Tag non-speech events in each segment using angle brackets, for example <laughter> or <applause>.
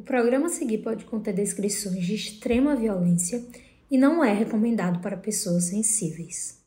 O programa a seguir pode conter descrições de extrema violência e não é recomendado para pessoas sensíveis.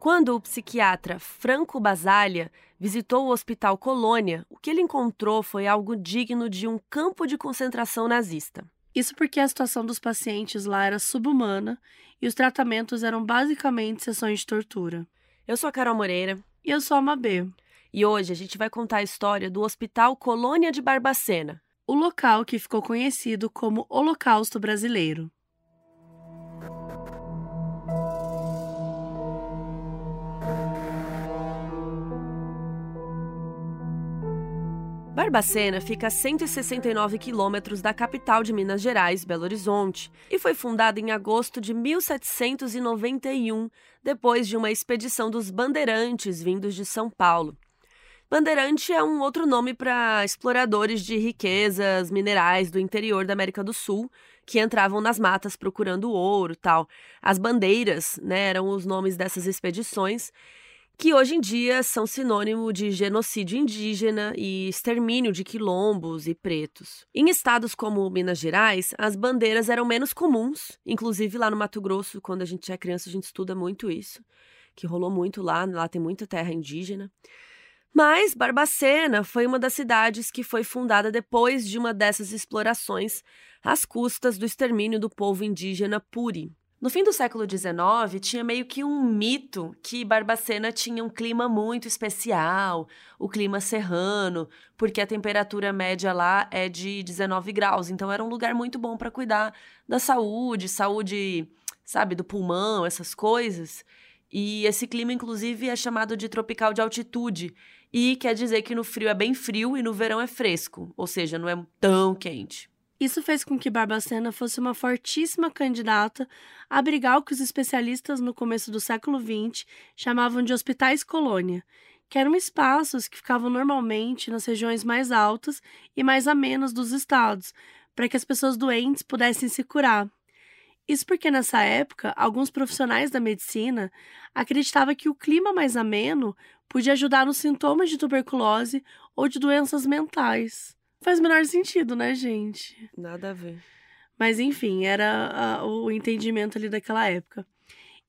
Quando o psiquiatra Franco Basaglia visitou o Hospital Colônia, o que ele encontrou foi algo digno de um campo de concentração nazista. Isso porque a situação dos pacientes lá era subhumana e os tratamentos eram basicamente sessões de tortura. Eu sou a Carol Moreira. E eu sou a Mabê. E hoje a gente vai contar a história do Hospital Colônia de Barbacena, o local que ficou conhecido como Holocausto Brasileiro. Barbacena fica a 169 quilômetros da capital de Minas Gerais, Belo Horizonte, e foi fundada em agosto de 1791, depois de uma expedição dos bandeirantes vindos de São Paulo. Bandeirante é um outro nome para exploradores de riquezas minerais do interior da América do Sul, que entravam nas matas procurando ouro, tal. As bandeiras, né, eram os nomes dessas expedições que hoje em dia são sinônimo de genocídio indígena e extermínio de quilombos e pretos. Em estados como Minas Gerais, as bandeiras eram menos comuns, inclusive lá no Mato Grosso, quando a gente é criança, a gente estuda muito isso, que rolou muito lá, lá tem muita terra indígena. Mas Barbacena foi uma das cidades que foi fundada depois de uma dessas explorações às custas do extermínio do povo indígena Puri. No fim do século XIX, tinha meio que um mito que Barbacena tinha um clima muito especial, o clima serrano, porque a temperatura média lá é de 19 graus. Então era um lugar muito bom para cuidar da saúde, saúde, sabe, do pulmão, essas coisas. E esse clima, inclusive, é chamado de tropical de altitude. E quer dizer que no frio é bem frio e no verão é fresco, ou seja, não é tão quente. Isso fez com que Barbacena fosse uma fortíssima candidata a abrigar o que os especialistas no começo do século XX chamavam de hospitais colônia, que eram espaços que ficavam normalmente nas regiões mais altas e mais amenas dos estados, para que as pessoas doentes pudessem se curar. Isso porque nessa época, alguns profissionais da medicina acreditavam que o clima mais ameno podia ajudar nos sintomas de tuberculose ou de doenças mentais. Faz o menor sentido, né, gente? Nada a ver. Mas enfim, era a, o entendimento ali daquela época.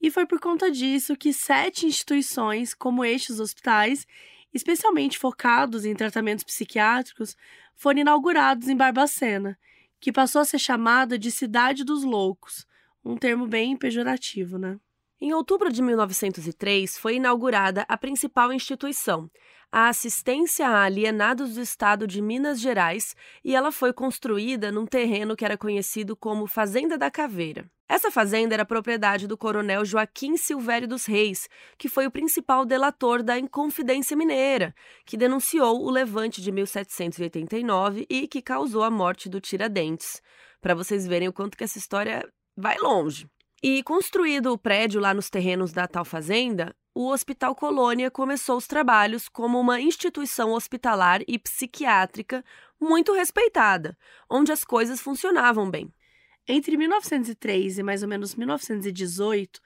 E foi por conta disso que sete instituições, como estes hospitais, especialmente focados em tratamentos psiquiátricos, foram inaugurados em Barbacena, que passou a ser chamada de Cidade dos Loucos, um termo bem pejorativo, né? Em outubro de 1903, foi inaugurada a principal instituição, a Assistência a Alienados do Estado de Minas Gerais, e ela foi construída num terreno que era conhecido como Fazenda da Caveira. Essa fazenda era propriedade do coronel Joaquim Silvério dos Reis, que foi o principal delator da Inconfidência Mineira, que denunciou o levante de 1789 e que causou a morte do Tiradentes. Para vocês verem o quanto que essa história vai longe. E construído o prédio lá nos terrenos da tal fazenda, o Hospital Colônia começou os trabalhos como uma instituição hospitalar e psiquiátrica muito respeitada, onde as coisas funcionavam bem. Entre 1903 e mais ou menos 1918,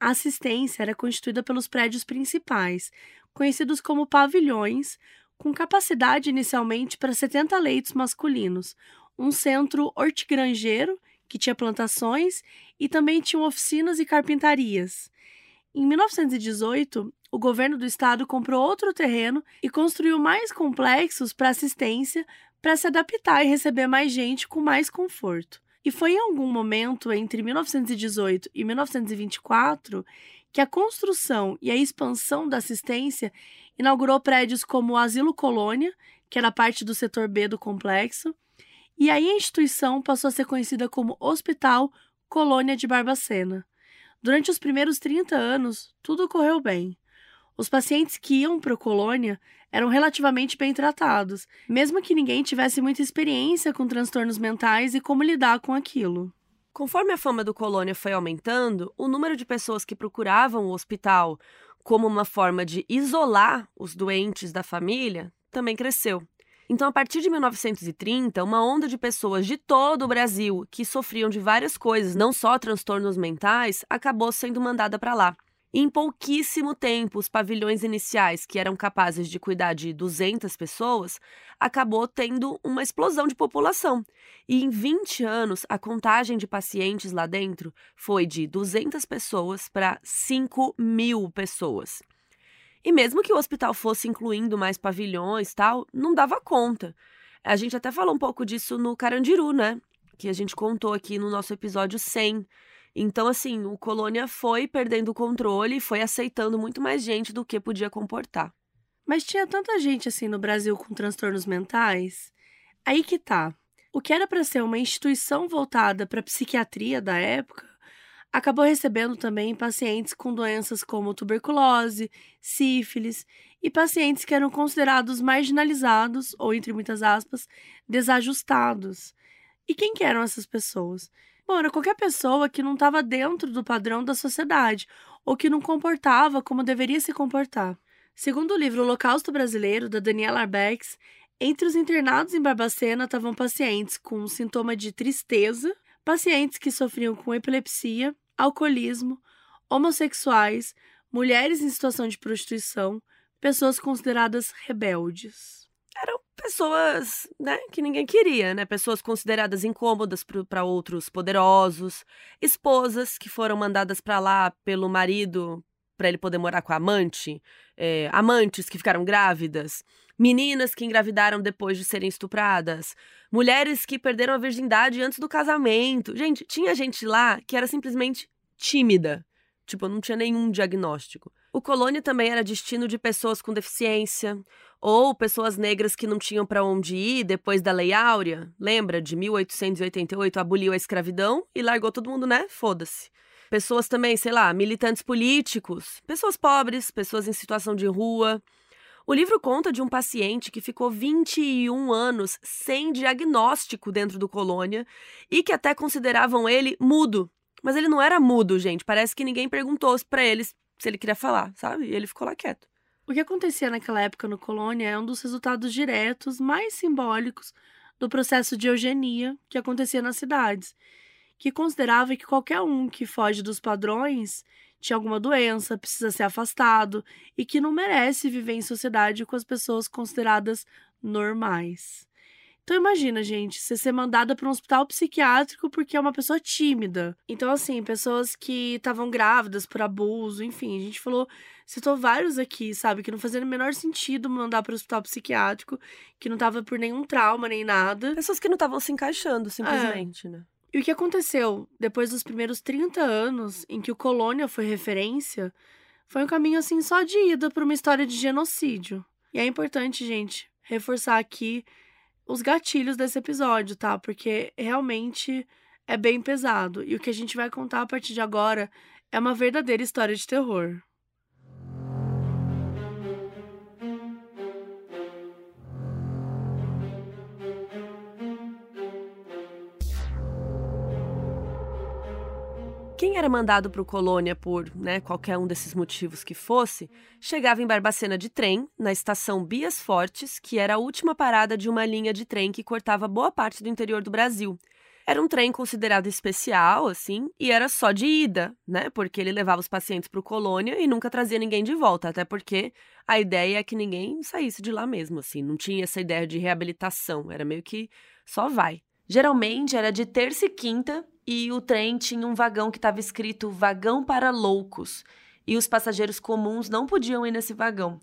a assistência era constituída pelos prédios principais, conhecidos como pavilhões, com capacidade inicialmente para 70 leitos masculinos, um centro hortigranjeiro que tinha plantações e também tinham oficinas e carpintarias. Em 1918, o governo do estado comprou outro terreno e construiu mais complexos para assistência para se adaptar e receber mais gente com mais conforto. E foi em algum momento entre 1918 e 1924 que a construção e a expansão da assistência inaugurou prédios como o Asilo Colônia, que era parte do setor B do complexo, e aí a instituição passou a ser conhecida como Hospital Colônia de Barbacena. Durante os primeiros 30 anos, tudo correu bem. Os pacientes que iam para a colônia eram relativamente bem tratados, mesmo que ninguém tivesse muita experiência com transtornos mentais e como lidar com aquilo. Conforme a fama do colônia foi aumentando, o número de pessoas que procuravam o hospital como uma forma de isolar os doentes da família também cresceu. Então, a partir de 1930, uma onda de pessoas de todo o Brasil que sofriam de várias coisas, não só transtornos mentais, acabou sendo mandada para lá. Em pouquíssimo tempo, os pavilhões iniciais, que eram capazes de cuidar de 200 pessoas, acabou tendo uma explosão de população. E em 20 anos, a contagem de pacientes lá dentro foi de 200 pessoas para 5 mil pessoas. E mesmo que o hospital fosse incluindo mais pavilhões tal, não dava conta. A gente até falou um pouco disso no Carandiru, né? Que a gente contou aqui no nosso episódio 100 então, assim, o Colônia foi perdendo o controle e foi aceitando muito mais gente do que podia comportar. Mas tinha tanta gente assim no Brasil com transtornos mentais? Aí que tá. O que era para ser uma instituição voltada para psiquiatria da época, acabou recebendo também pacientes com doenças como tuberculose, sífilis e pacientes que eram considerados marginalizados ou entre muitas aspas, desajustados. E quem que eram essas pessoas? Bom, era qualquer pessoa que não estava dentro do padrão da sociedade ou que não comportava como deveria se comportar. Segundo o livro Holocausto Brasileiro, da Daniela Arbex, entre os internados em Barbacena estavam pacientes com sintoma de tristeza, pacientes que sofriam com epilepsia, alcoolismo, homossexuais, mulheres em situação de prostituição, pessoas consideradas rebeldes eram pessoas, né, que ninguém queria, né? Pessoas consideradas incômodas para outros poderosos, esposas que foram mandadas para lá pelo marido para ele poder morar com a amante, é, amantes que ficaram grávidas, meninas que engravidaram depois de serem estupradas, mulheres que perderam a virgindade antes do casamento. Gente, tinha gente lá que era simplesmente tímida. Tipo, não tinha nenhum diagnóstico. O colônia também era destino de pessoas com deficiência, ou pessoas negras que não tinham para onde ir depois da Lei Áurea. Lembra? De 1888 aboliu a escravidão e largou todo mundo, né? Foda-se. Pessoas também, sei lá, militantes políticos, pessoas pobres, pessoas em situação de rua. O livro conta de um paciente que ficou 21 anos sem diagnóstico dentro do colônia e que até consideravam ele mudo. Mas ele não era mudo, gente. Parece que ninguém perguntou para ele se ele queria falar, sabe? E ele ficou lá quieto. O que acontecia naquela época no Colônia é um dos resultados diretos mais simbólicos do processo de eugenia que acontecia nas cidades, que considerava que qualquer um que foge dos padrões tinha alguma doença, precisa ser afastado e que não merece viver em sociedade com as pessoas consideradas normais. Então imagina, gente, você ser mandada para um hospital psiquiátrico porque é uma pessoa tímida. Então assim, pessoas que estavam grávidas por abuso, enfim, a gente falou, citou vários aqui, sabe, que não fazia o menor sentido mandar para o hospital psiquiátrico, que não tava por nenhum trauma nem nada. Pessoas que não estavam se encaixando simplesmente, é. né? E o que aconteceu depois dos primeiros 30 anos em que o Colônia foi referência, foi um caminho assim só de ida para uma história de genocídio. E é importante, gente, reforçar aqui os gatilhos desse episódio, tá? Porque realmente é bem pesado. E o que a gente vai contar a partir de agora é uma verdadeira história de terror. Quem era mandado para o Colônia por né, qualquer um desses motivos que fosse, chegava em Barbacena de trem, na estação Bias Fortes, que era a última parada de uma linha de trem que cortava boa parte do interior do Brasil. Era um trem considerado especial, assim, e era só de ida, né? Porque ele levava os pacientes para o Colônia e nunca trazia ninguém de volta, até porque a ideia é que ninguém saísse de lá mesmo, assim. Não tinha essa ideia de reabilitação, era meio que só vai. Geralmente era de terça e quinta e o trem tinha um vagão que estava escrito vagão para loucos, e os passageiros comuns não podiam ir nesse vagão.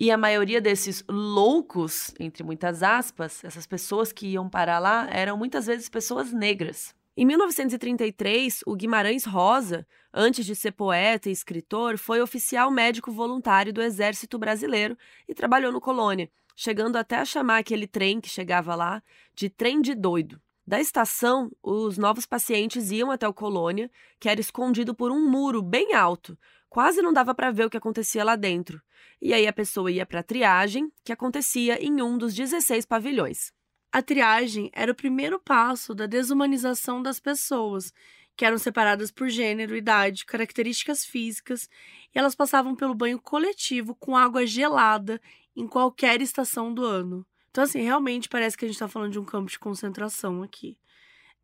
E a maioria desses loucos, entre muitas aspas, essas pessoas que iam parar lá, eram muitas vezes pessoas negras. Em 1933, o Guimarães Rosa, antes de ser poeta e escritor, foi oficial médico voluntário do Exército Brasileiro e trabalhou no Colônia, chegando até a chamar aquele trem que chegava lá de trem de doido. Da estação, os novos pacientes iam até o colônia, que era escondido por um muro bem alto. Quase não dava para ver o que acontecia lá dentro. E aí a pessoa ia para a triagem, que acontecia em um dos 16 pavilhões. A triagem era o primeiro passo da desumanização das pessoas, que eram separadas por gênero, idade, características físicas, e elas passavam pelo banho coletivo com água gelada em qualquer estação do ano. Então, assim, realmente parece que a gente está falando de um campo de concentração aqui.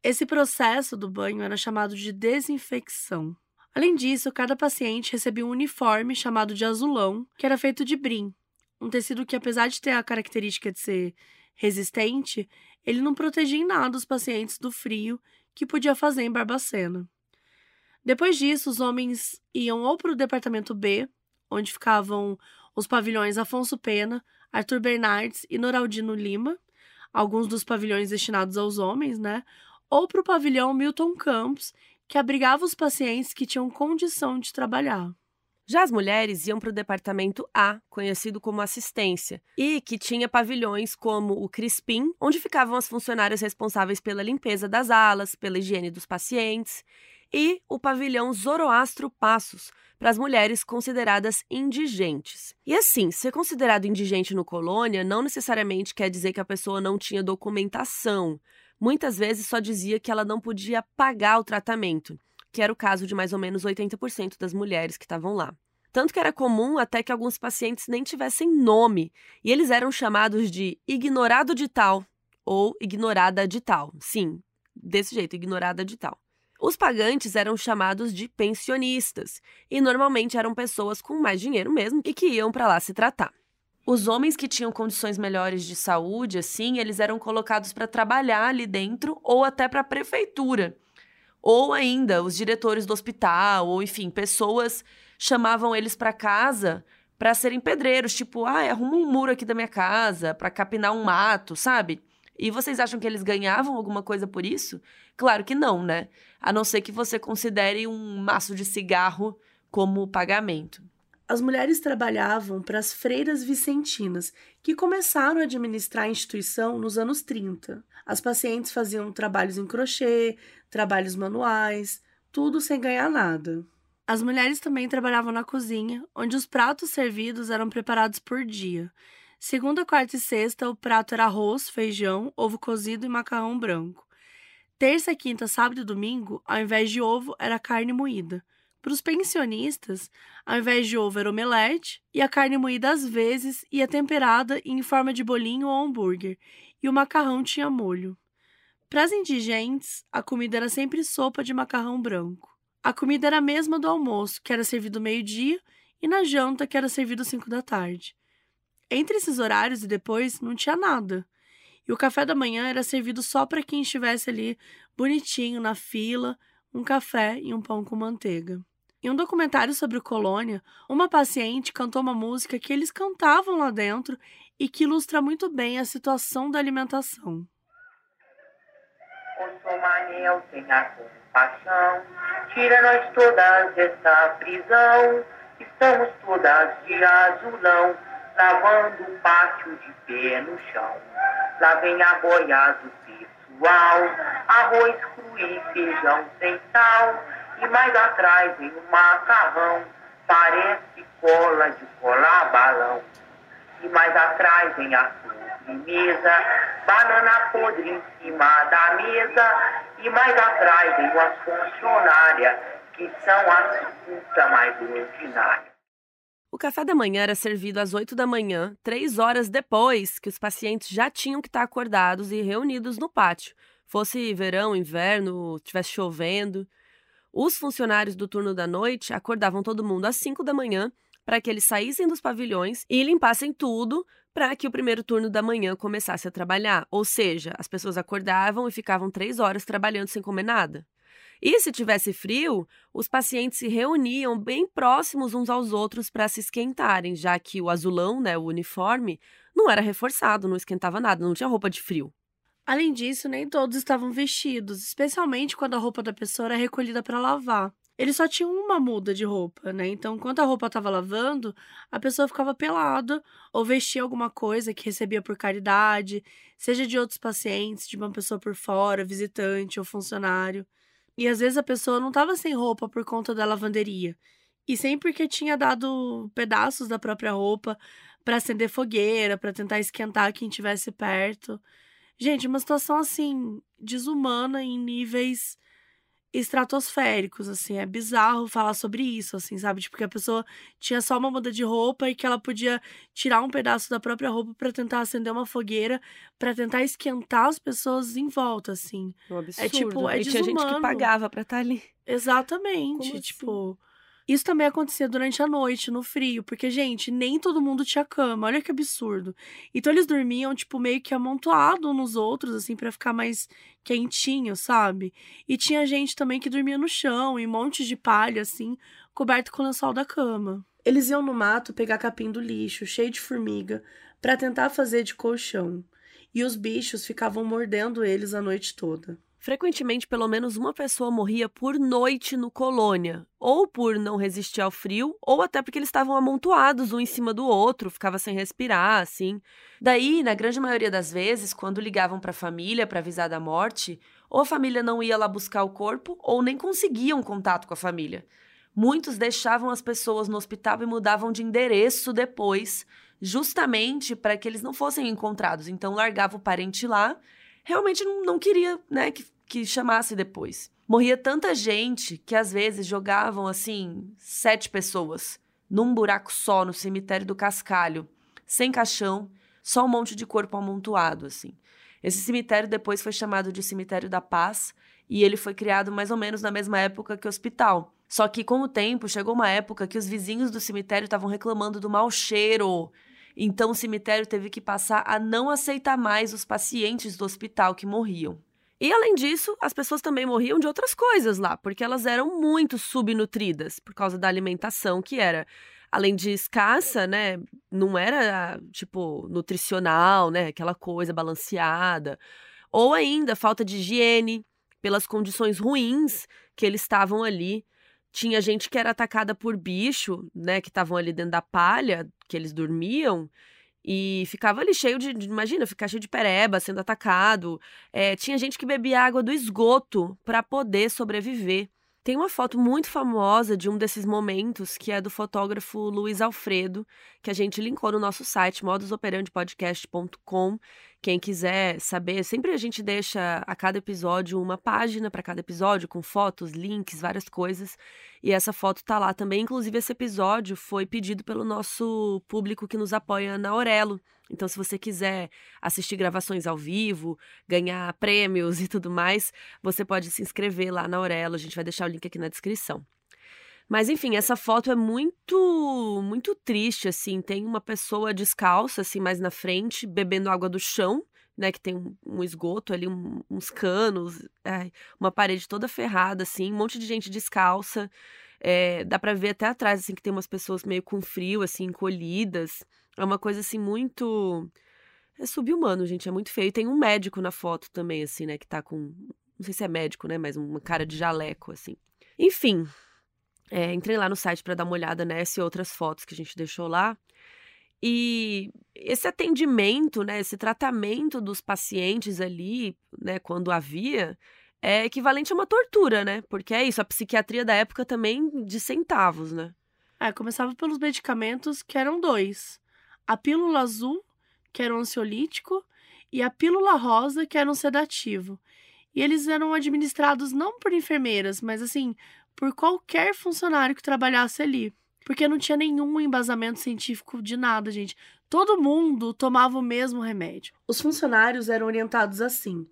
Esse processo do banho era chamado de desinfecção. Além disso, cada paciente recebia um uniforme chamado de azulão, que era feito de brim, um tecido que, apesar de ter a característica de ser resistente, ele não protegia em nada os pacientes do frio que podia fazer em Barbacena. Depois disso, os homens iam ou para o departamento B, onde ficavam os pavilhões Afonso Pena, Arthur Bernardes e Noraldino Lima, alguns dos pavilhões destinados aos homens, né? Ou para o pavilhão Milton Campos, que abrigava os pacientes que tinham condição de trabalhar. Já as mulheres iam para o departamento A, conhecido como assistência, e que tinha pavilhões como o Crispim, onde ficavam as funcionárias responsáveis pela limpeza das alas, pela higiene dos pacientes, e o pavilhão Zoroastro Passos, para as mulheres consideradas indigentes. E assim, ser considerado indigente no colônia não necessariamente quer dizer que a pessoa não tinha documentação. Muitas vezes só dizia que ela não podia pagar o tratamento que era o caso de mais ou menos 80% das mulheres que estavam lá. Tanto que era comum até que alguns pacientes nem tivessem nome, e eles eram chamados de ignorado de tal ou ignorada de tal. Sim, desse jeito, ignorada de tal. Os pagantes eram chamados de pensionistas, e normalmente eram pessoas com mais dinheiro mesmo e que iam para lá se tratar. Os homens que tinham condições melhores de saúde, assim, eles eram colocados para trabalhar ali dentro ou até para a prefeitura. Ou ainda, os diretores do hospital, ou enfim, pessoas chamavam eles para casa para serem pedreiros, tipo, ah, arruma um muro aqui da minha casa, para capinar um mato, sabe? E vocês acham que eles ganhavam alguma coisa por isso? Claro que não, né? A não ser que você considere um maço de cigarro como pagamento. As mulheres trabalhavam para as freiras vicentinas, que começaram a administrar a instituição nos anos 30. As pacientes faziam trabalhos em crochê, trabalhos manuais, tudo sem ganhar nada. As mulheres também trabalhavam na cozinha, onde os pratos servidos eram preparados por dia. Segunda, quarta e sexta, o prato era arroz, feijão, ovo cozido e macarrão branco. Terça, quinta, sábado e domingo, ao invés de ovo, era carne moída. Para os pensionistas, ao invés de ovo era omelete, e a carne moída às vezes ia temperada em forma de bolinho ou hambúrguer, e o macarrão tinha molho. Para as indigentes, a comida era sempre sopa de macarrão branco. A comida era a mesma do almoço, que era servido meio-dia, e na janta, que era servido cinco da tarde. Entre esses horários e depois, não tinha nada. E o café da manhã era servido só para quem estivesse ali bonitinho na fila, um café e um pão com manteiga. Em um documentário sobre o Colônia, uma paciente cantou uma música que eles cantavam lá dentro e que ilustra muito bem a situação da alimentação. O Somanel tenha compaixão, tira nós todas dessa prisão, estamos todas de azulão, lavando o pátio de pé no chão. Lá vem a boia do pessoal, arroz cru e feijão sem sal, e mais atrás vem um macarrão, parece cola de colar balão. E mais atrás vem a sobremesa, banana podre em cima da mesa. E mais atrás vem as funcionárias, que são as putas mais ordinárias. O café da manhã era servido às 8 da manhã, três horas depois que os pacientes já tinham que estar acordados e reunidos no pátio. Fosse verão, inverno, tivesse chovendo. Os funcionários do turno da noite acordavam todo mundo às 5 da manhã para que eles saíssem dos pavilhões e limpassem tudo para que o primeiro turno da manhã começasse a trabalhar. Ou seja, as pessoas acordavam e ficavam três horas trabalhando sem comer nada. E se tivesse frio, os pacientes se reuniam bem próximos uns aos outros para se esquentarem, já que o azulão, né, o uniforme, não era reforçado, não esquentava nada, não tinha roupa de frio. Além disso, nem todos estavam vestidos, especialmente quando a roupa da pessoa era recolhida para lavar. Eles só tinham uma muda de roupa, né? Então, enquanto a roupa estava lavando, a pessoa ficava pelada ou vestia alguma coisa que recebia por caridade, seja de outros pacientes, de uma pessoa por fora, visitante ou funcionário. E às vezes a pessoa não estava sem roupa por conta da lavanderia, e sim porque tinha dado pedaços da própria roupa para acender fogueira, para tentar esquentar quem estivesse perto. Gente, uma situação assim, desumana em níveis estratosféricos, assim. É bizarro falar sobre isso, assim, sabe? Tipo, que a pessoa tinha só uma muda de roupa e que ela podia tirar um pedaço da própria roupa para tentar acender uma fogueira, para tentar esquentar as pessoas em volta, assim. Um É absurdo. tipo, é e tinha gente que pagava pra estar ali. Exatamente, Como tipo... Isso também acontecia durante a noite, no frio, porque, gente, nem todo mundo tinha cama, olha que absurdo. Então eles dormiam, tipo, meio que amontoado uns nos outros, assim, pra ficar mais quentinho, sabe? E tinha gente também que dormia no chão, em montes de palha, assim, coberto com o lençol da cama. Eles iam no mato pegar capim do lixo, cheio de formiga, pra tentar fazer de colchão. E os bichos ficavam mordendo eles a noite toda. Frequentemente, pelo menos uma pessoa morria por noite no colônia, ou por não resistir ao frio, ou até porque eles estavam amontoados um em cima do outro, ficava sem respirar, assim. Daí, na grande maioria das vezes, quando ligavam para a família para avisar da morte, ou a família não ia lá buscar o corpo, ou nem conseguiam contato com a família. Muitos deixavam as pessoas no hospital e mudavam de endereço depois, justamente para que eles não fossem encontrados. Então, largava o parente lá realmente não, queria, né, que, que chamasse depois. Morria tanta gente que às vezes jogavam assim sete pessoas num buraco só no cemitério do Cascalho, sem caixão, só um monte de corpo amontoado assim. Esse cemitério depois foi chamado de Cemitério da Paz e ele foi criado mais ou menos na mesma época que o hospital. Só que com o tempo chegou uma época que os vizinhos do cemitério estavam reclamando do mau cheiro. Então o cemitério teve que passar a não aceitar mais os pacientes do hospital que morriam. E além disso, as pessoas também morriam de outras coisas lá, porque elas eram muito subnutridas por causa da alimentação que era, além de escassa, né, não era tipo nutricional, né, aquela coisa balanceada, ou ainda falta de higiene pelas condições ruins que eles estavam ali. Tinha gente que era atacada por bicho, né, que estavam ali dentro da palha, que eles dormiam, e ficava ali cheio de, imagina, ficar cheio de pereba, sendo atacado. É, tinha gente que bebia água do esgoto para poder sobreviver. Tem uma foto muito famosa de um desses momentos, que é do fotógrafo Luiz Alfredo, que a gente linkou no nosso site, modusoperandepodcast.com. Quem quiser saber, sempre a gente deixa a cada episódio uma página para cada episódio, com fotos, links, várias coisas. E essa foto tá lá também. Inclusive, esse episódio foi pedido pelo nosso público que nos apoia na Aurelo. Então, se você quiser assistir gravações ao vivo, ganhar prêmios <laughs> e tudo mais, você pode se inscrever lá na Aurelo. A gente vai deixar o link aqui na descrição. Mas enfim, essa foto é muito, muito triste, assim. Tem uma pessoa descalça, assim, mais na frente, bebendo água do chão, né? Que tem um, um esgoto ali, um, uns canos, ai, uma parede toda ferrada, assim, um monte de gente descalça. É, dá pra ver até atrás, assim, que tem umas pessoas meio com frio, assim, encolhidas. É uma coisa, assim, muito... É subhumano, gente, é muito feio. E tem um médico na foto também, assim, né? Que tá com... Não sei se é médico, né? Mas uma cara de jaleco, assim. Enfim, é, entrei lá no site para dar uma olhada nessa e outras fotos que a gente deixou lá. E esse atendimento, né, esse tratamento dos pacientes ali, né, quando havia, é equivalente a uma tortura, né? Porque é isso, a psiquiatria da época também de centavos, né? É, começava pelos medicamentos, que eram dois. A pílula azul, que era um ansiolítico, e a pílula rosa, que era um sedativo. E eles eram administrados não por enfermeiras, mas assim, por qualquer funcionário que trabalhasse ali. Porque não tinha nenhum embasamento científico de nada, gente. Todo mundo tomava o mesmo remédio. Os funcionários eram orientados assim: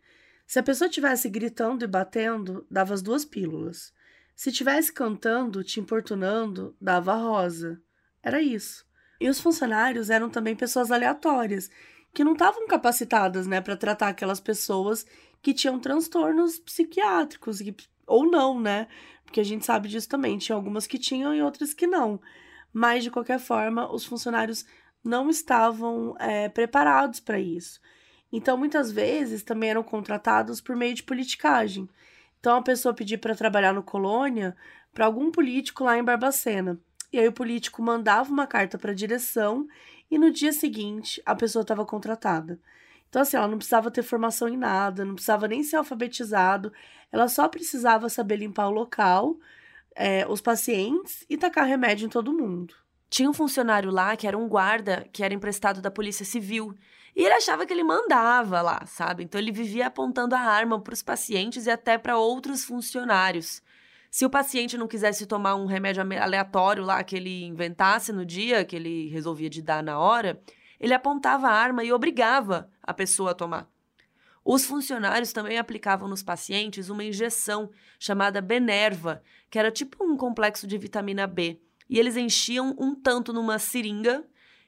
se a pessoa estivesse gritando e batendo, dava as duas pílulas. Se estivesse cantando, te importunando, dava a rosa. Era isso. E os funcionários eram também pessoas aleatórias, que não estavam capacitadas, né, para tratar aquelas pessoas que tinham transtornos psiquiátricos, ou não, né? Porque a gente sabe disso também. Tinha algumas que tinham e outras que não. Mas, de qualquer forma, os funcionários não estavam é, preparados para isso. Então, muitas vezes, também eram contratados por meio de politicagem. Então, a pessoa pedia para trabalhar no Colônia para algum político lá em Barbacena. E aí, o político mandava uma carta para a direção e no dia seguinte a pessoa estava contratada. Então, assim, ela não precisava ter formação em nada, não precisava nem ser alfabetizado, ela só precisava saber limpar o local, é, os pacientes e tacar remédio em todo mundo. Tinha um funcionário lá que era um guarda que era emprestado da Polícia Civil. E ele achava que ele mandava lá, sabe? Então ele vivia apontando a arma para os pacientes e até para outros funcionários. Se o paciente não quisesse tomar um remédio aleatório lá que ele inventasse no dia, que ele resolvia de dar na hora, ele apontava a arma e obrigava a pessoa a tomar. Os funcionários também aplicavam nos pacientes uma injeção chamada Benerva, que era tipo um complexo de vitamina B. E eles enchiam um tanto numa seringa,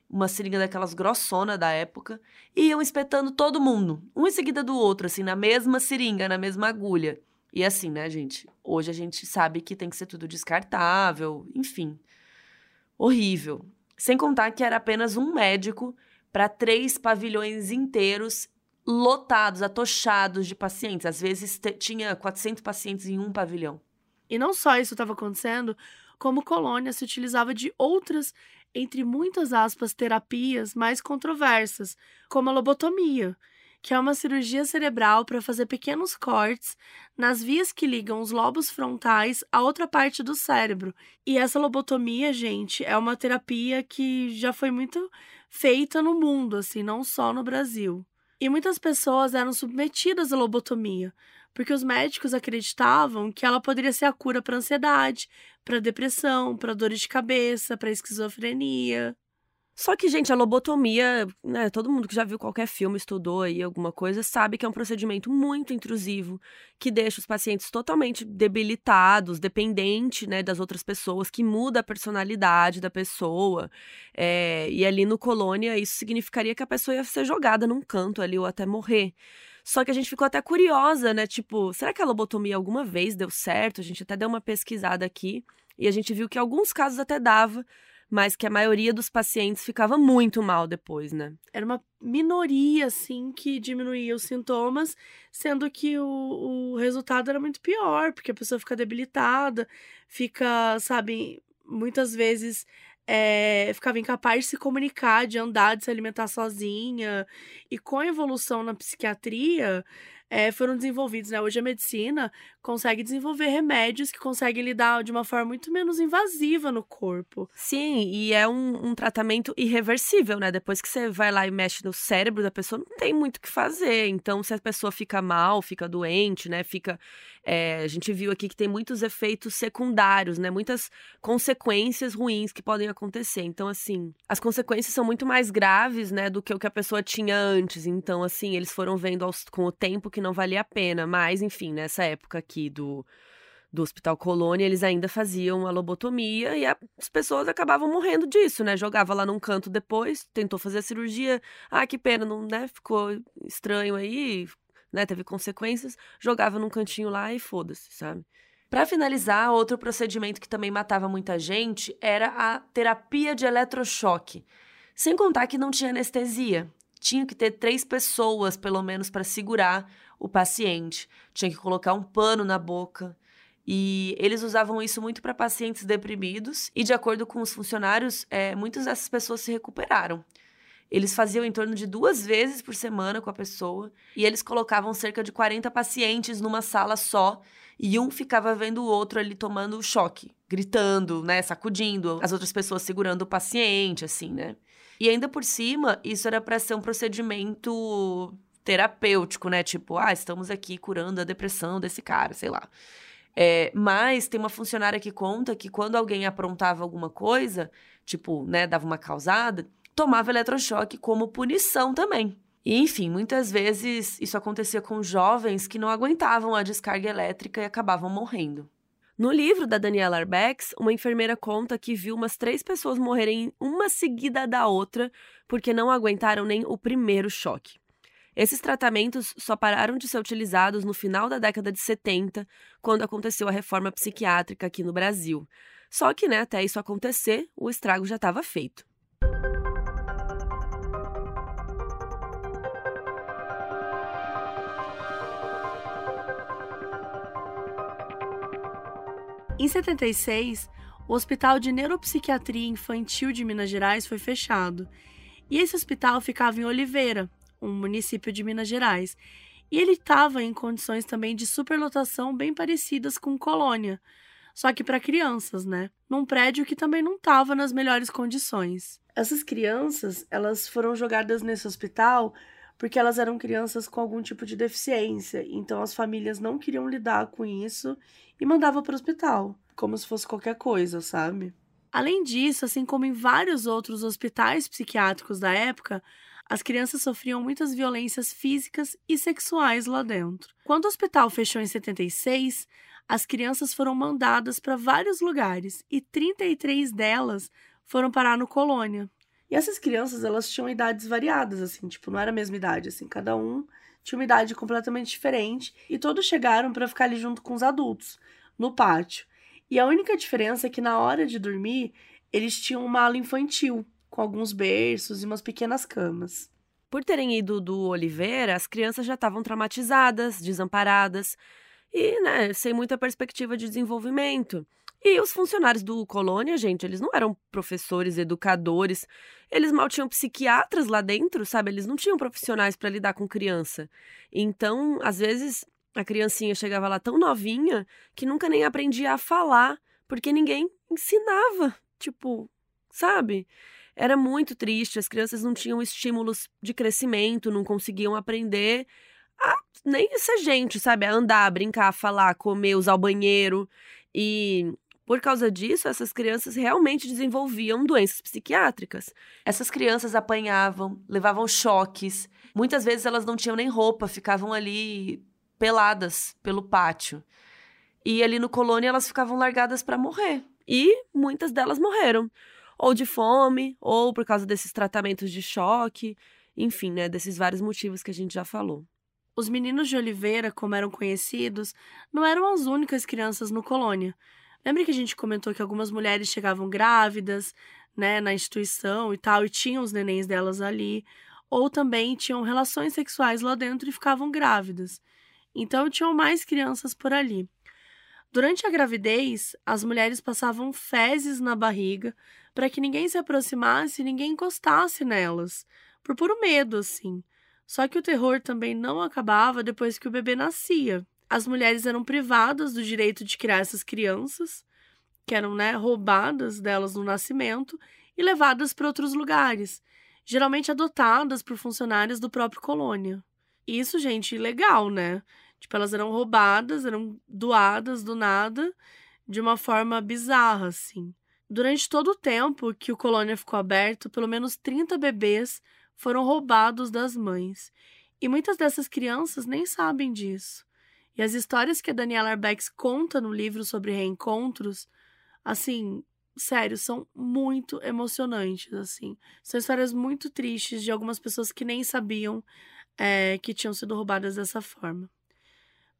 uma seringa daquelas grossona da época, e iam espetando todo mundo, um em seguida do outro, assim, na mesma seringa, na mesma agulha. E assim, né, gente? Hoje a gente sabe que tem que ser tudo descartável, enfim. Horrível. Sem contar que era apenas um médico para três pavilhões inteiros lotados, atochados de pacientes. Às vezes tinha 400 pacientes em um pavilhão. E não só isso estava acontecendo, como Colônia se utilizava de outras, entre muitas aspas, terapias mais controversas, como a lobotomia, que é uma cirurgia cerebral para fazer pequenos cortes nas vias que ligam os lobos frontais a outra parte do cérebro. E essa lobotomia, gente, é uma terapia que já foi muito feita no mundo, assim, não só no Brasil. E muitas pessoas eram submetidas à lobotomia, porque os médicos acreditavam que ela poderia ser a cura para ansiedade, para depressão, para dores de cabeça, para esquizofrenia. Só que, gente, a lobotomia, né, todo mundo que já viu qualquer filme, estudou aí alguma coisa, sabe que é um procedimento muito intrusivo, que deixa os pacientes totalmente debilitados, dependente, né, das outras pessoas, que muda a personalidade da pessoa. É, e ali no Colônia, isso significaria que a pessoa ia ser jogada num canto ali ou até morrer. Só que a gente ficou até curiosa, né? Tipo, será que a lobotomia alguma vez deu certo? A gente até deu uma pesquisada aqui e a gente viu que alguns casos até dava, mas que a maioria dos pacientes ficava muito mal depois, né? Era uma minoria, assim, que diminuía os sintomas, sendo que o, o resultado era muito pior, porque a pessoa fica debilitada, fica, sabe, muitas vezes é, ficava incapaz de se comunicar, de andar, de se alimentar sozinha. E com a evolução na psiquiatria, é, foram desenvolvidos, né? Hoje a medicina consegue desenvolver remédios que conseguem lidar de uma forma muito menos invasiva no corpo. Sim, e é um, um tratamento irreversível, né? Depois que você vai lá e mexe no cérebro da pessoa, não tem muito o que fazer. Então, se a pessoa fica mal, fica doente, né? Fica. É, a gente viu aqui que tem muitos efeitos secundários, né? Muitas consequências ruins que podem acontecer. Então, assim, as consequências são muito mais graves, né? Do que o que a pessoa tinha antes. Então, assim, eles foram vendo aos, com o tempo que não valia a pena. Mas, enfim, nessa época aqui do, do Hospital Colônia, eles ainda faziam a lobotomia e as pessoas acabavam morrendo disso, né? Jogava lá num canto depois, tentou fazer a cirurgia, ah, que pena, não, né? Ficou estranho aí, né? Teve consequências, jogava num cantinho lá e foda-se, sabe? Para finalizar, outro procedimento que também matava muita gente era a terapia de eletrochoque. Sem contar que não tinha anestesia. Tinha que ter três pessoas, pelo menos, para segurar o paciente. Tinha que colocar um pano na boca. E eles usavam isso muito para pacientes deprimidos, e de acordo com os funcionários, é, muitas dessas pessoas se recuperaram. Eles faziam em torno de duas vezes por semana com a pessoa, e eles colocavam cerca de 40 pacientes numa sala só, e um ficava vendo o outro ali tomando o choque, gritando, né, sacudindo, as outras pessoas segurando o paciente, assim, né? E ainda por cima, isso era para ser um procedimento terapêutico, né? Tipo, ah, estamos aqui curando a depressão desse cara, sei lá. É, mas tem uma funcionária que conta que quando alguém aprontava alguma coisa, tipo, né, dava uma causada, tomava eletrochoque como punição também. E, enfim, muitas vezes isso acontecia com jovens que não aguentavam a descarga elétrica e acabavam morrendo. No livro da Daniela Arbex, uma enfermeira conta que viu umas três pessoas morrerem uma seguida da outra porque não aguentaram nem o primeiro choque. Esses tratamentos só pararam de ser utilizados no final da década de 70, quando aconteceu a reforma psiquiátrica aqui no Brasil. Só que, né, até isso acontecer, o estrago já estava feito. Em 76, o Hospital de Neuropsiquiatria Infantil de Minas Gerais foi fechado. E esse hospital ficava em Oliveira, um município de Minas Gerais. E ele estava em condições também de superlotação bem parecidas com Colônia, só que para crianças, né? Num prédio que também não estava nas melhores condições. Essas crianças, elas foram jogadas nesse hospital porque elas eram crianças com algum tipo de deficiência, então as famílias não queriam lidar com isso e mandavam para o hospital, como se fosse qualquer coisa, sabe? Além disso, assim como em vários outros hospitais psiquiátricos da época, as crianças sofriam muitas violências físicas e sexuais lá dentro. Quando o hospital fechou em 76, as crianças foram mandadas para vários lugares e 33 delas foram parar no Colônia. E essas crianças, elas tinham idades variadas, assim, tipo, não era a mesma idade, assim, cada um tinha uma idade completamente diferente e todos chegaram para ficar ali junto com os adultos, no pátio. E a única diferença é que na hora de dormir, eles tinham uma ala infantil, com alguns berços e umas pequenas camas. Por terem ido do Oliveira, as crianças já estavam traumatizadas, desamparadas e, né, sem muita perspectiva de desenvolvimento. E os funcionários do Colônia, gente, eles não eram professores, educadores, eles mal tinham psiquiatras lá dentro, sabe? Eles não tinham profissionais para lidar com criança. Então, às vezes, a criancinha chegava lá tão novinha que nunca nem aprendia a falar, porque ninguém ensinava, tipo, sabe? Era muito triste, as crianças não tinham estímulos de crescimento, não conseguiam aprender a nem ser gente, sabe? A andar, brincar, falar, comer, usar o banheiro. E por causa disso, essas crianças realmente desenvolviam doenças psiquiátricas. Essas crianças apanhavam, levavam choques. Muitas vezes elas não tinham nem roupa, ficavam ali peladas pelo pátio. E ali no colônia elas ficavam largadas para morrer. E muitas delas morreram, ou de fome, ou por causa desses tratamentos de choque, enfim, né, desses vários motivos que a gente já falou. Os meninos de Oliveira, como eram conhecidos, não eram as únicas crianças no colônia. Lembra que a gente comentou que algumas mulheres chegavam grávidas, né, na instituição e tal, e tinham os nenéns delas ali, ou também tinham relações sexuais lá dentro e ficavam grávidas. Então tinham mais crianças por ali. Durante a gravidez, as mulheres passavam fezes na barriga para que ninguém se aproximasse e ninguém encostasse nelas, por puro medo, assim. Só que o terror também não acabava depois que o bebê nascia. As mulheres eram privadas do direito de criar essas crianças, que eram né, roubadas delas no nascimento e levadas para outros lugares, geralmente adotadas por funcionários do próprio colônia. Isso, gente, legal, né? Tipo, elas eram roubadas, eram doadas do nada, de uma forma bizarra, assim. Durante todo o tempo que o colônia ficou aberto, pelo menos 30 bebês foram roubados das mães. E muitas dessas crianças nem sabem disso. E as histórias que a Daniela Arbex conta no livro sobre reencontros, assim, sério, são muito emocionantes, assim. São histórias muito tristes de algumas pessoas que nem sabiam é, que tinham sido roubadas dessa forma.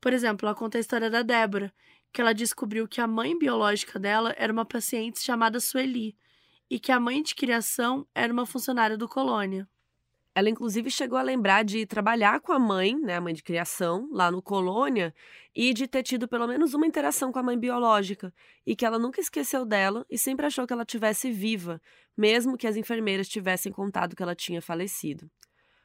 Por exemplo, ela conta a história da Débora, que ela descobriu que a mãe biológica dela era uma paciente chamada Sueli e que a mãe de criação era uma funcionária do colônia. Ela, inclusive, chegou a lembrar de trabalhar com a mãe, né, a mãe de criação, lá no colônia, e de ter tido pelo menos uma interação com a mãe biológica, e que ela nunca esqueceu dela e sempre achou que ela tivesse viva, mesmo que as enfermeiras tivessem contado que ela tinha falecido.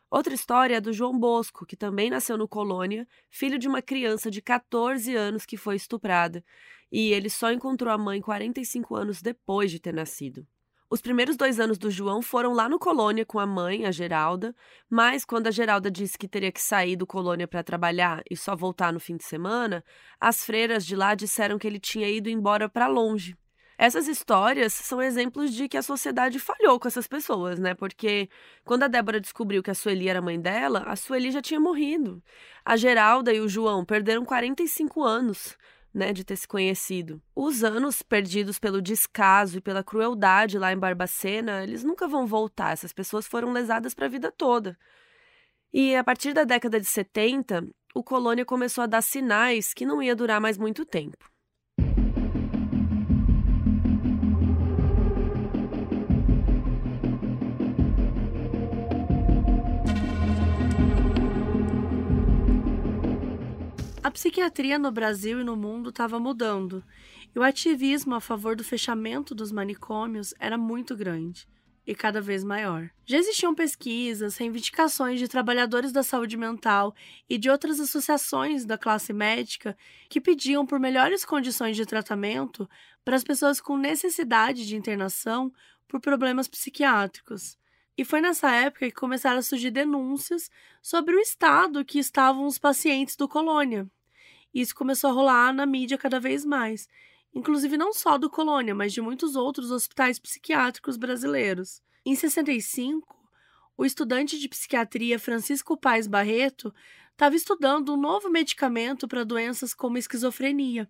Outra história é do João Bosco, que também nasceu no Colônia, filho de uma criança de 14 anos que foi estuprada, e ele só encontrou a mãe 45 anos depois de ter nascido. Os primeiros dois anos do João foram lá no Colônia com a mãe, a Geralda, mas quando a Geralda disse que teria que sair do Colônia para trabalhar e só voltar no fim de semana, as freiras de lá disseram que ele tinha ido embora para longe. Essas histórias são exemplos de que a sociedade falhou com essas pessoas, né? Porque quando a Débora descobriu que a Sueli era mãe dela, a Sueli já tinha morrido. A Geralda e o João perderam 45 anos. Né, de ter se conhecido. Os anos perdidos pelo descaso e pela crueldade lá em Barbacena, eles nunca vão voltar. Essas pessoas foram lesadas para a vida toda. E a partir da década de 70, o Colônia começou a dar sinais que não ia durar mais muito tempo. A psiquiatria no Brasil e no mundo estava mudando, e o ativismo a favor do fechamento dos manicômios era muito grande. e cada vez maior. Já existiam pesquisas, reivindicações de trabalhadores da saúde mental e de outras associações da classe médica que pediam por melhores condições de tratamento para as pessoas com necessidade de internação por problemas psiquiátricos. E foi nessa época que começaram a surgir denúncias sobre o estado que estavam os pacientes do Colônia. Isso começou a rolar na mídia cada vez mais inclusive não só do Colônia, mas de muitos outros hospitais psiquiátricos brasileiros. Em 65, o estudante de psiquiatria Francisco Paes Barreto estava estudando um novo medicamento para doenças como esquizofrenia,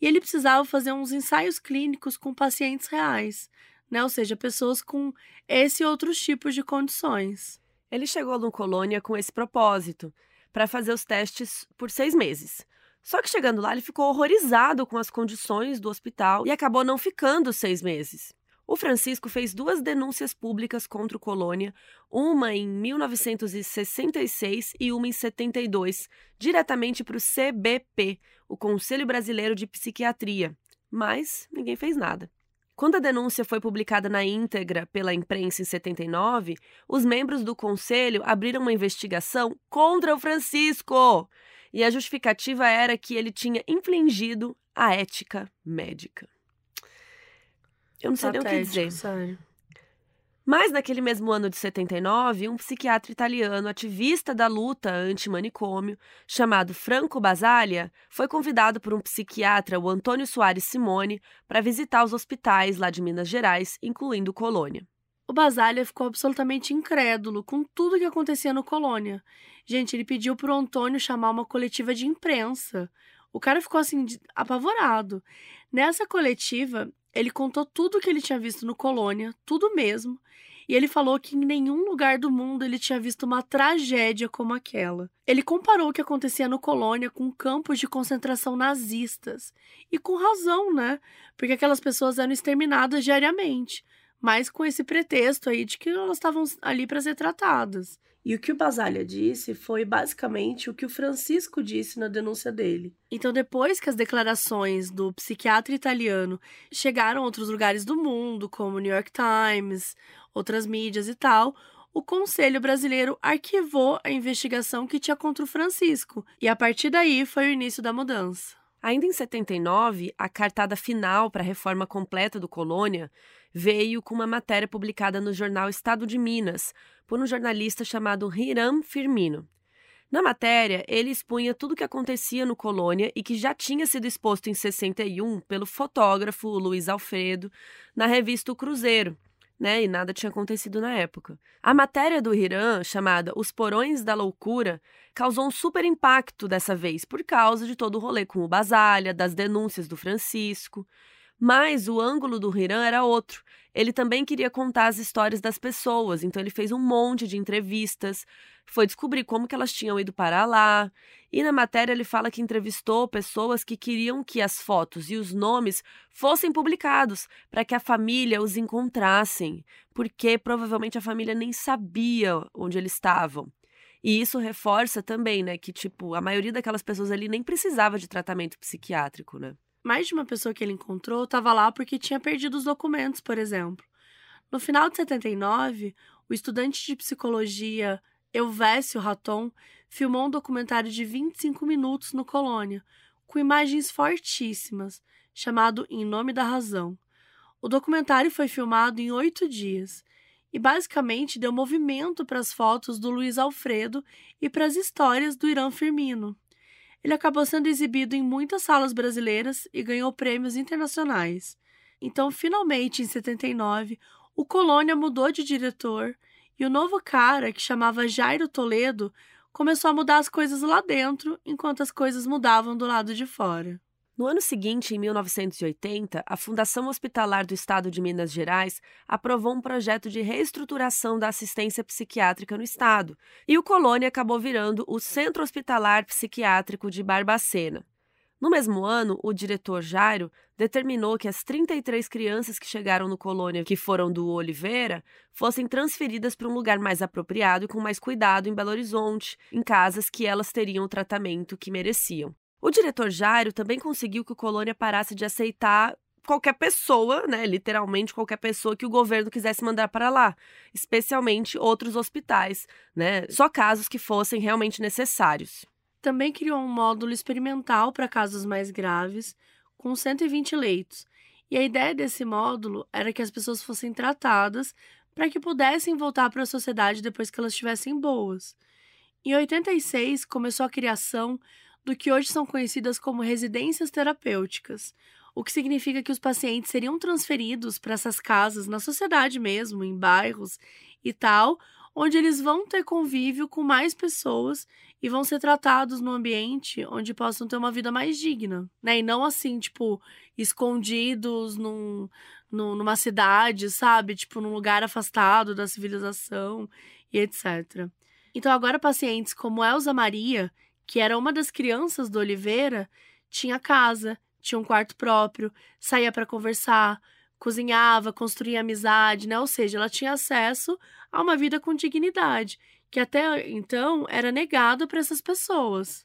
e ele precisava fazer uns ensaios clínicos com pacientes reais, né? ou seja, pessoas com esse e outros tipos de condições. Ele chegou no Colônia com esse propósito, para fazer os testes por seis meses. Só que chegando lá, ele ficou horrorizado com as condições do hospital e acabou não ficando seis meses. O Francisco fez duas denúncias públicas contra o Colônia, uma em 1966 e uma em 72, diretamente para o CBP, o Conselho Brasileiro de Psiquiatria, mas ninguém fez nada. Quando a denúncia foi publicada na íntegra pela imprensa em 79, os membros do conselho abriram uma investigação contra o Francisco e a justificativa era que ele tinha infringido a ética médica. Eu não sei nem o que dizer. Sério. Mas naquele mesmo ano de 79, um psiquiatra italiano ativista da luta anti-manicômio, chamado Franco Basaglia, foi convidado por um psiquiatra, o Antônio Soares Simone, para visitar os hospitais lá de Minas Gerais, incluindo Colônia. O Basaglia ficou absolutamente incrédulo com tudo que acontecia no Colônia. Gente, ele pediu pro Antônio chamar uma coletiva de imprensa. O cara ficou assim, apavorado. Nessa coletiva, ele contou tudo que ele tinha visto no Colônia, tudo mesmo. E ele falou que em nenhum lugar do mundo ele tinha visto uma tragédia como aquela. Ele comparou o que acontecia no Colônia com campos de concentração nazistas. E com razão, né? Porque aquelas pessoas eram exterminadas diariamente mas com esse pretexto aí de que elas estavam ali para ser tratadas. E o que o Basaglia disse foi basicamente o que o Francisco disse na denúncia dele. Então, depois que as declarações do psiquiatra italiano chegaram a outros lugares do mundo, como o New York Times, outras mídias e tal, o Conselho Brasileiro arquivou a investigação que tinha contra o Francisco. E a partir daí foi o início da mudança. Ainda em 79, a cartada final para a reforma completa do Colônia veio com uma matéria publicada no jornal Estado de Minas por um jornalista chamado Hiram Firmino. Na matéria, ele expunha tudo o que acontecia no Colônia e que já tinha sido exposto em 61 pelo fotógrafo Luiz Alfredo na revista O Cruzeiro, né? E nada tinha acontecido na época. A matéria do Hiram, chamada Os Porões da Loucura, causou um super impacto dessa vez, por causa de todo o rolê com o Basalha, das denúncias do Francisco. Mas o ângulo do Hiram era outro. Ele também queria contar as histórias das pessoas, então ele fez um monte de entrevistas, foi descobrir como que elas tinham ido para lá. E na matéria ele fala que entrevistou pessoas que queriam que as fotos e os nomes fossem publicados para que a família os encontrassem, porque provavelmente a família nem sabia onde eles estavam. E isso reforça também, né, que tipo, a maioria daquelas pessoas ali nem precisava de tratamento psiquiátrico, né? Mais de uma pessoa que ele encontrou estava lá porque tinha perdido os documentos, por exemplo. No final de 79, o estudante de psicologia Elvésio Raton filmou um documentário de 25 minutos no Colônia, com imagens fortíssimas, chamado Em Nome da Razão. O documentário foi filmado em oito dias e basicamente deu movimento para as fotos do Luiz Alfredo e para as histórias do Irã Firmino. Ele acabou sendo exibido em muitas salas brasileiras e ganhou prêmios internacionais. Então, finalmente, em 79, o Colônia mudou de diretor e o novo cara, que chamava Jairo Toledo, começou a mudar as coisas lá dentro, enquanto as coisas mudavam do lado de fora. No ano seguinte, em 1980, a Fundação Hospitalar do Estado de Minas Gerais aprovou um projeto de reestruturação da assistência psiquiátrica no estado, e o Colônia acabou virando o Centro Hospitalar Psiquiátrico de Barbacena. No mesmo ano, o diretor Jairo determinou que as 33 crianças que chegaram no Colônia, que foram do Oliveira, fossem transferidas para um lugar mais apropriado e com mais cuidado em Belo Horizonte, em casas que elas teriam o tratamento que mereciam. O diretor Jairo também conseguiu que o Colônia parasse de aceitar qualquer pessoa, né, literalmente qualquer pessoa que o governo quisesse mandar para lá, especialmente outros hospitais, né, só casos que fossem realmente necessários. Também criou um módulo experimental para casos mais graves, com 120 leitos. E a ideia desse módulo era que as pessoas fossem tratadas para que pudessem voltar para a sociedade depois que elas estivessem boas. Em 86, começou a criação do que hoje são conhecidas como residências terapêuticas, o que significa que os pacientes seriam transferidos para essas casas na sociedade mesmo, em bairros e tal, onde eles vão ter convívio com mais pessoas e vão ser tratados no ambiente onde possam ter uma vida mais digna, né? E não assim, tipo, escondidos num, num, numa cidade, sabe? Tipo, num lugar afastado da civilização e etc. Então, agora pacientes como Elza Maria, que era uma das crianças do Oliveira, tinha casa, tinha um quarto próprio, saía para conversar, cozinhava, construía amizade, né? Ou seja, ela tinha acesso a uma vida com dignidade, que até então era negado para essas pessoas.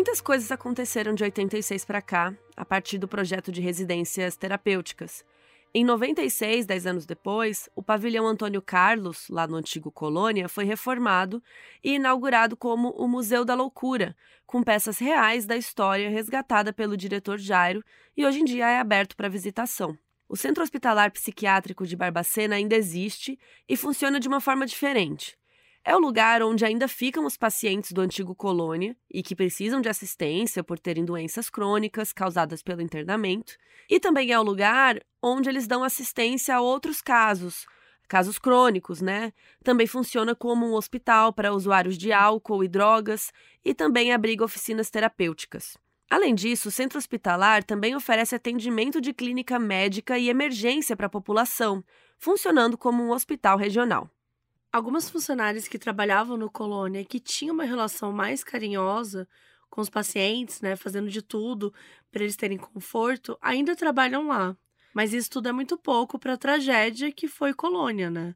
Muitas coisas aconteceram de 86 para cá, a partir do projeto de residências terapêuticas. Em 96, dez anos depois, o pavilhão Antônio Carlos, lá no antigo Colônia, foi reformado e inaugurado como o Museu da Loucura, com peças reais da história resgatada pelo diretor Jairo e hoje em dia é aberto para visitação. O Centro Hospitalar Psiquiátrico de Barbacena ainda existe e funciona de uma forma diferente. É o lugar onde ainda ficam os pacientes do antigo colônia e que precisam de assistência por terem doenças crônicas causadas pelo internamento, e também é o lugar onde eles dão assistência a outros casos, casos crônicos, né? Também funciona como um hospital para usuários de álcool e drogas e também abriga oficinas terapêuticas. Além disso, o centro hospitalar também oferece atendimento de clínica médica e emergência para a população, funcionando como um hospital regional. Algumas funcionárias que trabalhavam no colônia que tinham uma relação mais carinhosa com os pacientes, né, fazendo de tudo para eles terem conforto, ainda trabalham lá. Mas isso tudo é muito pouco para a tragédia que foi colônia, né?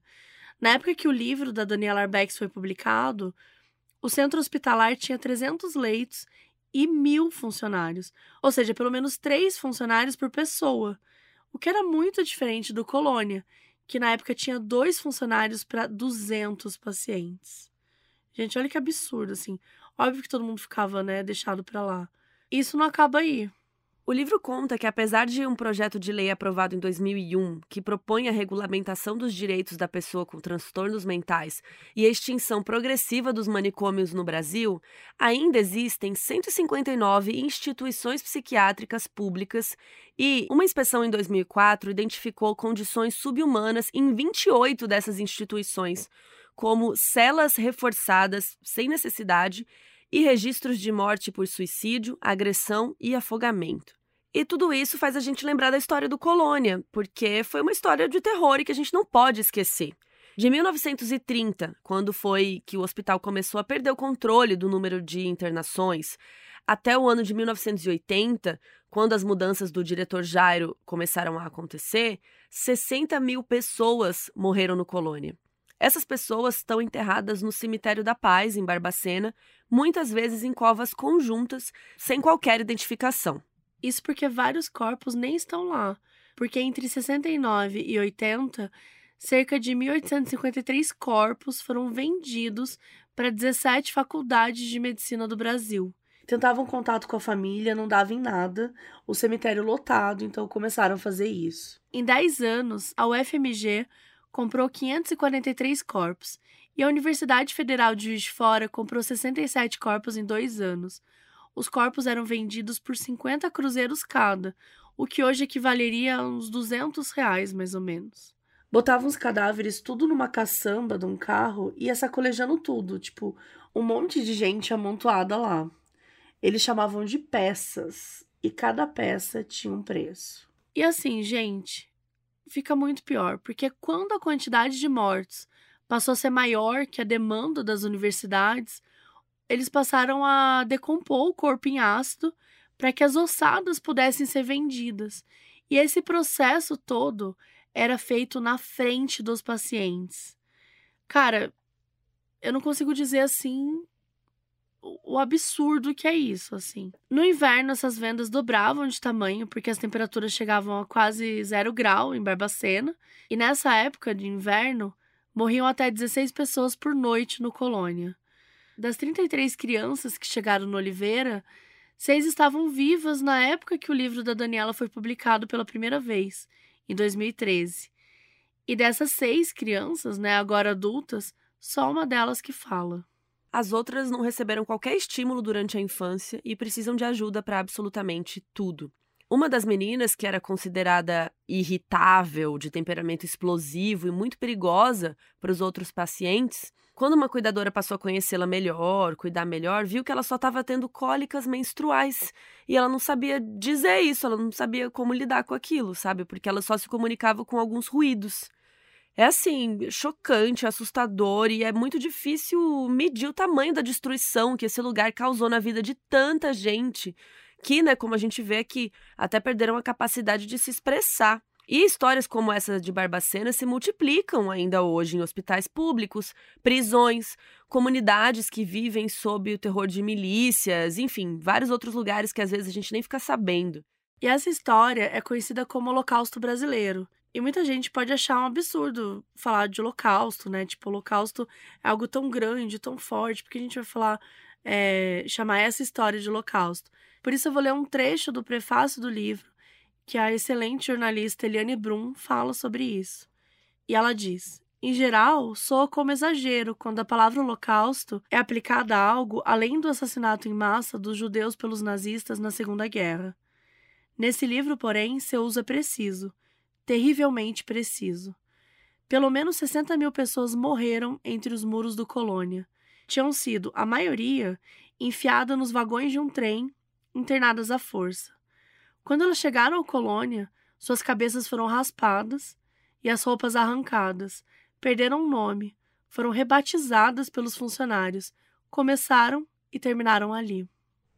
Na época que o livro da Daniela Arbex foi publicado, o centro hospitalar tinha 300 leitos e mil funcionários, ou seja, pelo menos três funcionários por pessoa, o que era muito diferente do colônia, que na época tinha dois funcionários para 200 pacientes. Gente, olha que absurdo, assim. Óbvio que todo mundo ficava, né, deixado para lá. Isso não acaba aí. O livro conta que, apesar de um projeto de lei aprovado em 2001 que propõe a regulamentação dos direitos da pessoa com transtornos mentais e a extinção progressiva dos manicômios no Brasil, ainda existem 159 instituições psiquiátricas públicas e uma inspeção em 2004 identificou condições subhumanas em 28 dessas instituições, como celas reforçadas sem necessidade e registros de morte por suicídio, agressão e afogamento. E tudo isso faz a gente lembrar da história do Colônia, porque foi uma história de terror e que a gente não pode esquecer. De 1930, quando foi que o hospital começou a perder o controle do número de internações, até o ano de 1980, quando as mudanças do diretor Jairo começaram a acontecer, 60 mil pessoas morreram no Colônia. Essas pessoas estão enterradas no Cemitério da Paz, em Barbacena, muitas vezes em covas conjuntas, sem qualquer identificação. Isso porque vários corpos nem estão lá, porque entre 69 e 80, cerca de 1.853 corpos foram vendidos para 17 faculdades de medicina do Brasil. Tentavam contato com a família, não dava em nada, o cemitério lotado, então começaram a fazer isso. Em 10 anos, a UFMG comprou 543 corpos e a Universidade Federal de Juiz de Fora comprou 67 corpos em dois anos. Os corpos eram vendidos por 50 cruzeiros cada, o que hoje equivaleria a uns 200 reais, mais ou menos. Botavam os cadáveres tudo numa caçamba de um carro e ia sacolejando tudo, tipo, um monte de gente amontoada lá. Eles chamavam de peças, e cada peça tinha um preço. E assim, gente, fica muito pior, porque quando a quantidade de mortos passou a ser maior que a demanda das universidades, eles passaram a decompor o corpo em ácido para que as ossadas pudessem ser vendidas. E esse processo todo era feito na frente dos pacientes. Cara, eu não consigo dizer assim o absurdo que é isso, assim. No inverno, essas vendas dobravam de tamanho, porque as temperaturas chegavam a quase zero grau em Barbacena. E nessa época de inverno, morriam até 16 pessoas por noite no Colônia. Das 33 crianças que chegaram no Oliveira, seis estavam vivas na época que o livro da Daniela foi publicado pela primeira vez, em 2013. E dessas seis crianças, né, agora adultas, só uma delas que fala. As outras não receberam qualquer estímulo durante a infância e precisam de ajuda para absolutamente tudo. Uma das meninas, que era considerada irritável, de temperamento explosivo e muito perigosa para os outros pacientes, quando uma cuidadora passou a conhecê-la melhor, cuidar melhor, viu que ela só estava tendo cólicas menstruais e ela não sabia dizer isso, ela não sabia como lidar com aquilo, sabe? Porque ela só se comunicava com alguns ruídos. É assim, chocante, assustador e é muito difícil medir o tamanho da destruição que esse lugar causou na vida de tanta gente, que, né, como a gente vê aqui, até perderam a capacidade de se expressar. E histórias como essa de Barbacena se multiplicam ainda hoje em hospitais públicos, prisões, comunidades que vivem sob o terror de milícias, enfim, vários outros lugares que às vezes a gente nem fica sabendo. E essa história é conhecida como Holocausto Brasileiro e muita gente pode achar um absurdo falar de holocausto, né? Tipo, holocausto é algo tão grande, tão forte, porque a gente vai falar, é, chamar essa história de holocausto. Por isso eu vou ler um trecho do prefácio do livro, que a excelente jornalista Eliane Brum fala sobre isso. E ela diz: em geral, soa como exagero quando a palavra holocausto é aplicada a algo além do assassinato em massa dos judeus pelos nazistas na Segunda Guerra. Nesse livro, porém, seu uso é preciso terrivelmente preciso. Pelo menos 60 mil pessoas morreram entre os muros do Colônia. Tinham sido, a maioria, enfiada nos vagões de um trem, internadas à força. Quando elas chegaram ao Colônia, suas cabeças foram raspadas e as roupas arrancadas, perderam o nome, foram rebatizadas pelos funcionários, começaram e terminaram ali.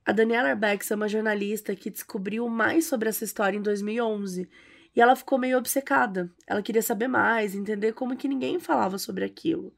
A Daniela Arbex é uma jornalista que descobriu mais sobre essa história em 2011 e ela ficou meio obcecada. Ela queria saber mais, entender como que ninguém falava sobre aquilo.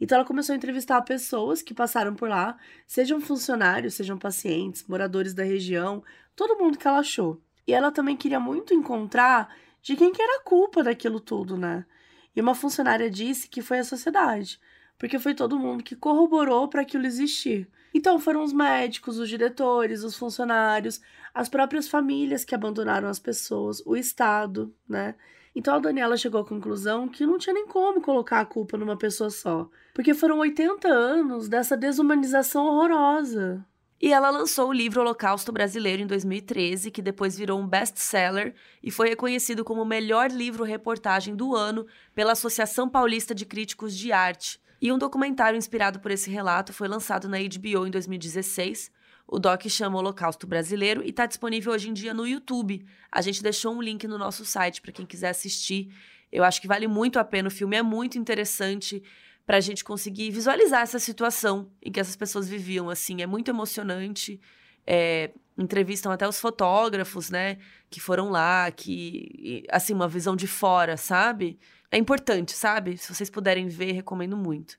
Então ela começou a entrevistar pessoas que passaram por lá, sejam funcionários, sejam pacientes, moradores da região, todo mundo que ela achou. E ela também queria muito encontrar de quem que era a culpa daquilo tudo, né? E uma funcionária disse que foi a sociedade, porque foi todo mundo que corroborou para aquilo existir. Então foram os médicos, os diretores, os funcionários, as próprias famílias que abandonaram as pessoas, o Estado, né? Então a Daniela chegou à conclusão que não tinha nem como colocar a culpa numa pessoa só, porque foram 80 anos dessa desumanização horrorosa. E ela lançou o livro Holocausto Brasileiro em 2013, que depois virou um best-seller e foi reconhecido como o melhor livro-reportagem do ano pela Associação Paulista de Críticos de Arte. E um documentário inspirado por esse relato foi lançado na HBO em 2016. O doc chama Holocausto Brasileiro e está disponível hoje em dia no YouTube. A gente deixou um link no nosso site para quem quiser assistir. Eu acho que vale muito a pena. O filme é muito interessante para a gente conseguir visualizar essa situação em que essas pessoas viviam. Assim, é muito emocionante. É, entrevistam até os fotógrafos, né, que foram lá, que assim uma visão de fora, sabe? É importante, sabe? Se vocês puderem ver, recomendo muito.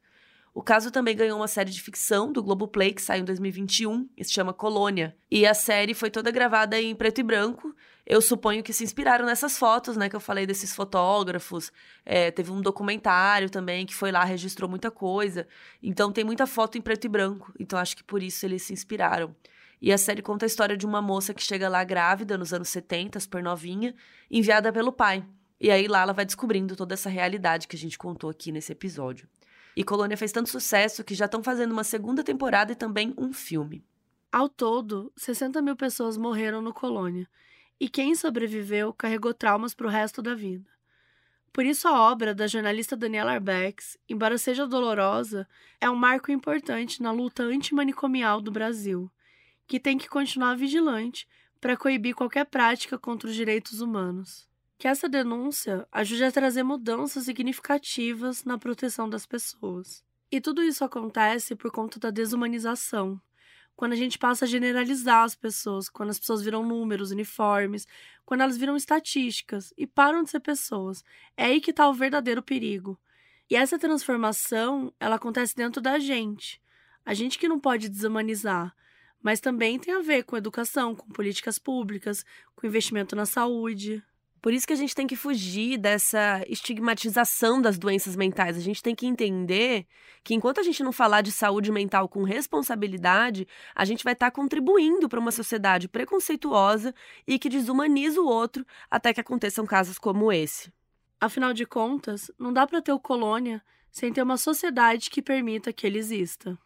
O caso também ganhou uma série de ficção do Globoplay, que saiu em 2021, e se chama Colônia. E a série foi toda gravada em preto e branco. Eu suponho que se inspiraram nessas fotos, né, que eu falei desses fotógrafos. É, teve um documentário também que foi lá, registrou muita coisa. Então tem muita foto em preto e branco. Então acho que por isso eles se inspiraram. E a série conta a história de uma moça que chega lá grávida nos anos 70, super novinha, enviada pelo pai. E aí lá ela vai descobrindo toda essa realidade que a gente contou aqui nesse episódio. E Colônia fez tanto sucesso que já estão fazendo uma segunda temporada e também um filme. Ao todo, 60 mil pessoas morreram no Colônia, e quem sobreviveu carregou traumas para o resto da vida. Por isso, a obra da jornalista Daniela Arbex, embora seja dolorosa, é um marco importante na luta antimanicomial do Brasil, que tem que continuar vigilante para coibir qualquer prática contra os direitos humanos que essa denúncia ajude a trazer mudanças significativas na proteção das pessoas. E tudo isso acontece por conta da desumanização. quando a gente passa a generalizar as pessoas, quando as pessoas viram números, uniformes, quando elas viram estatísticas e param de ser pessoas. É aí que está o verdadeiro perigo. E essa transformação, ela acontece dentro da gente. A gente que não pode desumanizar, mas também tem a ver com educação, com políticas públicas, com investimento na saúde. Por isso que a gente tem que fugir dessa estigmatização das doenças mentais. A gente tem que entender que enquanto a gente não falar de saúde mental com responsabilidade, a gente vai estar tá contribuindo para uma sociedade preconceituosa e que desumaniza o outro até que aconteçam casos como esse. Afinal de contas, não dá para ter o colônia sem ter uma sociedade que permita que ele exista.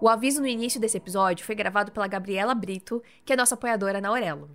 O aviso no início desse episódio foi gravado pela Gabriela Brito, que é nossa apoiadora na Aurelo.